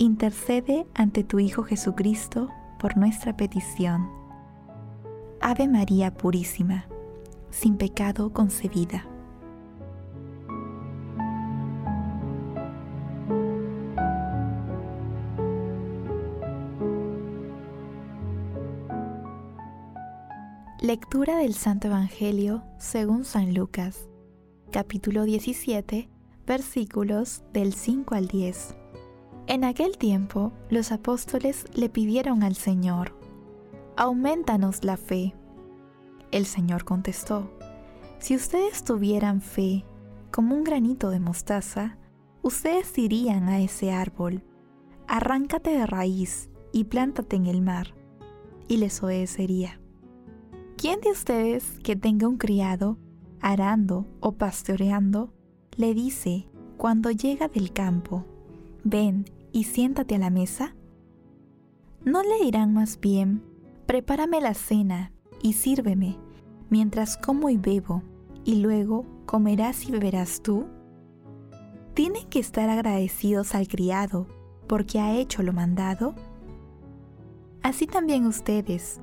intercede ante tu Hijo Jesucristo por nuestra petición. Ave María Purísima, sin pecado concebida. Lectura del Santo Evangelio según San Lucas, capítulo 17, versículos del 5 al 10. En aquel tiempo los apóstoles le pidieron al Señor, aumentanos la fe. El Señor contestó, si ustedes tuvieran fe como un granito de mostaza, ustedes dirían a ese árbol, arráncate de raíz y plántate en el mar, y les obedecería. ¿Quién de ustedes que tenga un criado, arando o pastoreando, le dice, cuando llega del campo, ven y siéntate a la mesa? ¿No le dirán más bien, prepárame la cena y sírveme, mientras como y bebo, y luego comerás y beberás tú? ¿Tienen que estar agradecidos al criado porque ha hecho lo mandado? Así también ustedes,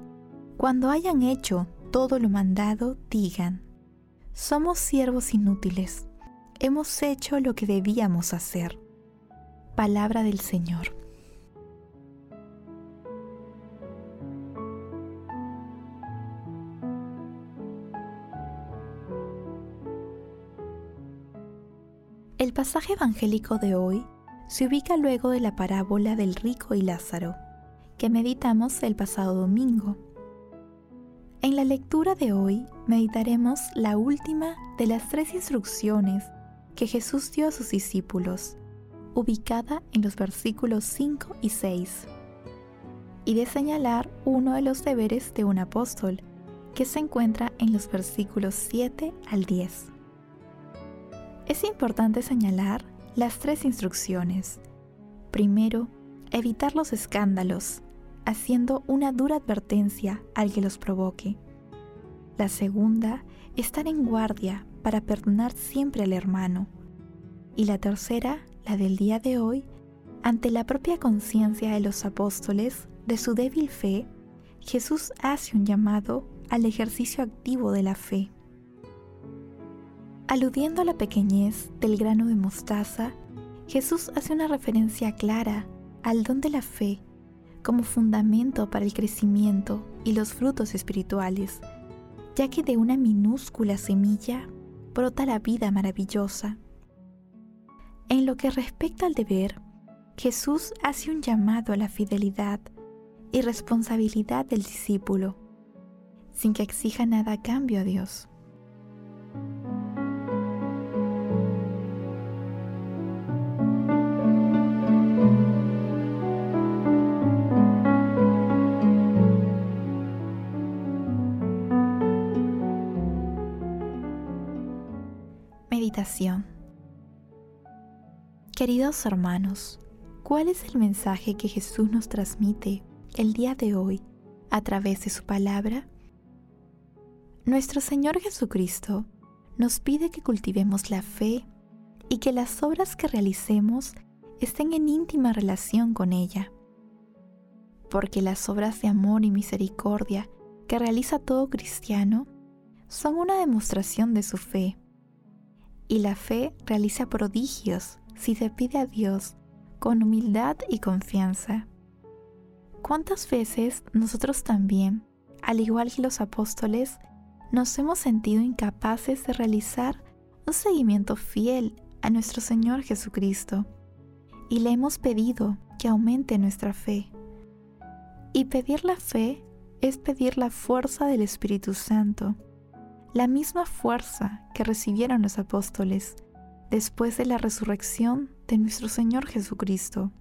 cuando hayan hecho todo lo mandado, digan, somos siervos inútiles, hemos hecho lo que debíamos hacer. Palabra del Señor. El pasaje evangélico de hoy se ubica luego de la parábola del rico y Lázaro, que meditamos el pasado domingo. En la lectura de hoy meditaremos la última de las tres instrucciones que Jesús dio a sus discípulos ubicada en los versículos 5 y 6, y de señalar uno de los deberes de un apóstol, que se encuentra en los versículos 7 al 10. Es importante señalar las tres instrucciones. Primero, evitar los escándalos, haciendo una dura advertencia al que los provoque. La segunda, estar en guardia para perdonar siempre al hermano. Y la tercera, la del día de hoy, ante la propia conciencia de los apóstoles de su débil fe, Jesús hace un llamado al ejercicio activo de la fe. Aludiendo a la pequeñez del grano de mostaza, Jesús hace una referencia clara al don de la fe como fundamento para el crecimiento y los frutos espirituales, ya que de una minúscula semilla brota la vida maravillosa. En lo que respecta al deber, Jesús hace un llamado a la fidelidad y responsabilidad del discípulo, sin que exija nada a cambio a Dios. Meditación Queridos hermanos, ¿cuál es el mensaje que Jesús nos transmite el día de hoy a través de su palabra? Nuestro Señor Jesucristo nos pide que cultivemos la fe y que las obras que realicemos estén en íntima relación con ella. Porque las obras de amor y misericordia que realiza todo cristiano son una demostración de su fe. Y la fe realiza prodigios si se pide a Dios con humildad y confianza. ¿Cuántas veces nosotros también, al igual que los apóstoles, nos hemos sentido incapaces de realizar un seguimiento fiel a nuestro Señor Jesucristo y le hemos pedido que aumente nuestra fe? Y pedir la fe es pedir la fuerza del Espíritu Santo, la misma fuerza que recibieron los apóstoles después de la resurrección de nuestro Señor Jesucristo.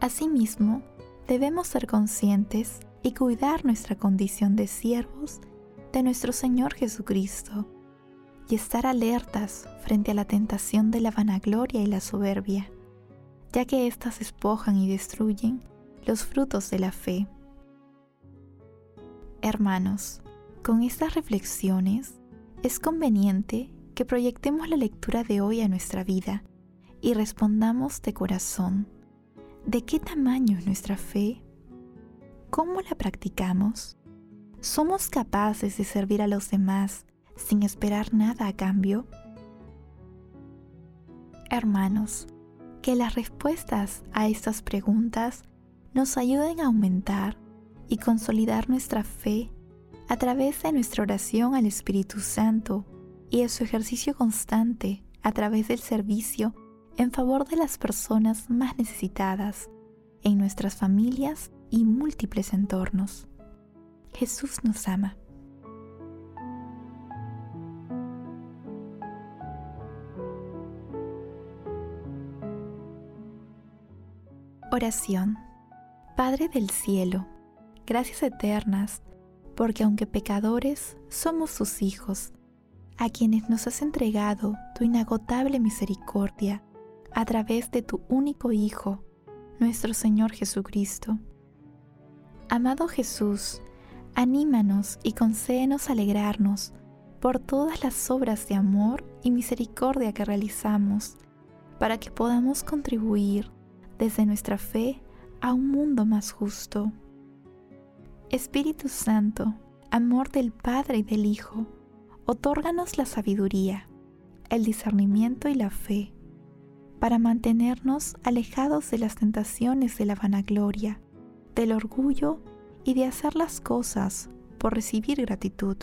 Asimismo, debemos ser conscientes y cuidar nuestra condición de siervos de nuestro Señor Jesucristo y estar alertas frente a la tentación de la vanagloria y la soberbia, ya que éstas espojan y destruyen los frutos de la fe. Hermanos, con estas reflexiones es conveniente que proyectemos la lectura de hoy a nuestra vida y respondamos de corazón, ¿de qué tamaño es nuestra fe? ¿Cómo la practicamos? ¿Somos capaces de servir a los demás sin esperar nada a cambio? Hermanos, que las respuestas a estas preguntas nos ayuden a aumentar y consolidar nuestra fe a través de nuestra oración al Espíritu Santo y de su ejercicio constante a través del servicio en favor de las personas más necesitadas en nuestras familias y múltiples entornos. Jesús nos ama. Oración. Padre del cielo, gracias eternas, porque aunque pecadores, somos sus hijos, a quienes nos has entregado tu inagotable misericordia a través de tu único Hijo, nuestro Señor Jesucristo. Amado Jesús, anímanos y concédenos alegrarnos por todas las obras de amor y misericordia que realizamos, para que podamos contribuir desde nuestra fe a un mundo más justo. Espíritu Santo, amor del Padre y del Hijo, otórganos la sabiduría, el discernimiento y la fe, para mantenernos alejados de las tentaciones de la vanagloria, del orgullo y de hacer las cosas por recibir gratitud.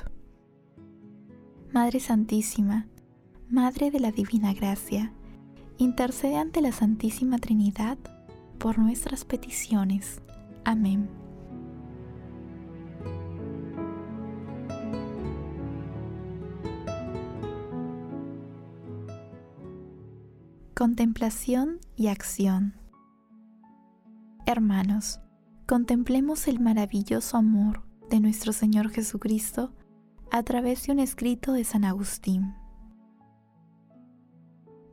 Madre Santísima, Madre de la Divina Gracia, intercede ante la Santísima Trinidad por nuestras peticiones. Amén. Contemplación y acción Hermanos, contemplemos el maravilloso amor de nuestro Señor Jesucristo a través de un escrito de San Agustín.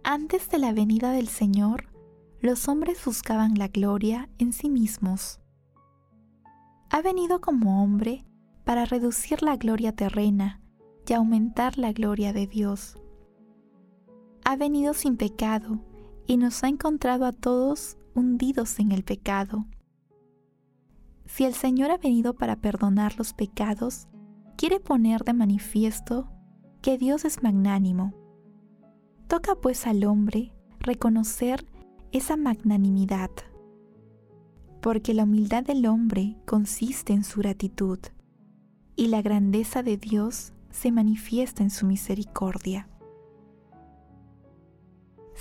Antes de la venida del Señor, los hombres buscaban la gloria en sí mismos. Ha venido como hombre para reducir la gloria terrena y aumentar la gloria de Dios. Ha venido sin pecado y nos ha encontrado a todos hundidos en el pecado. Si el Señor ha venido para perdonar los pecados, quiere poner de manifiesto que Dios es magnánimo. Toca pues al hombre reconocer esa magnanimidad, porque la humildad del hombre consiste en su gratitud, y la grandeza de Dios se manifiesta en su misericordia.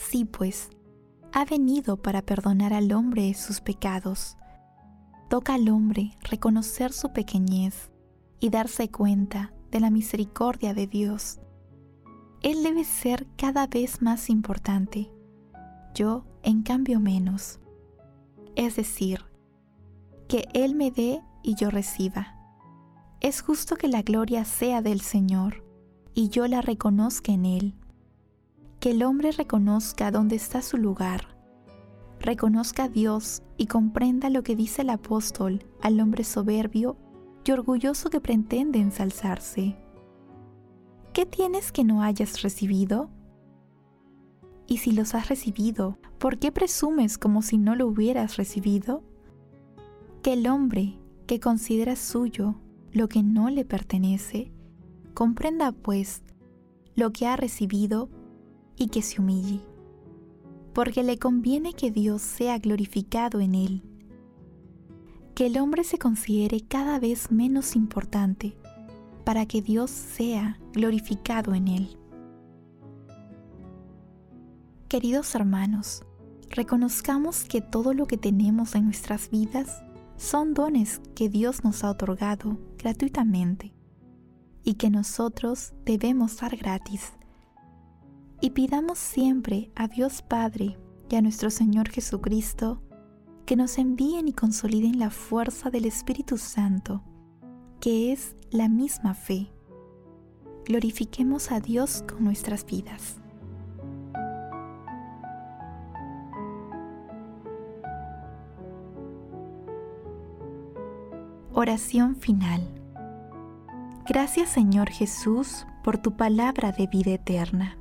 Sí, pues, ha venido para perdonar al hombre sus pecados. Toca al hombre reconocer su pequeñez y darse cuenta de la misericordia de Dios. Él debe ser cada vez más importante yo en cambio menos. Es decir, que Él me dé y yo reciba. Es justo que la gloria sea del Señor y yo la reconozca en Él. Que el hombre reconozca dónde está su lugar. Reconozca a Dios y comprenda lo que dice el apóstol al hombre soberbio y orgulloso que pretende ensalzarse. ¿Qué tienes que no hayas recibido? Y si los has recibido, ¿por qué presumes como si no lo hubieras recibido? Que el hombre que considera suyo lo que no le pertenece, comprenda pues lo que ha recibido y que se humille. porque le conviene que Dios sea glorificado en él. Que el hombre se considere cada vez menos importante para que Dios sea glorificado en él. Queridos hermanos, reconozcamos que todo lo que tenemos en nuestras vidas son dones que Dios nos ha otorgado gratuitamente y que nosotros debemos dar gratis. Y pidamos siempre a Dios Padre y a nuestro Señor Jesucristo que nos envíen y consoliden la fuerza del Espíritu Santo, que es la misma fe. Glorifiquemos a Dios con nuestras vidas. Oración final. Gracias Señor Jesús por tu palabra de vida eterna.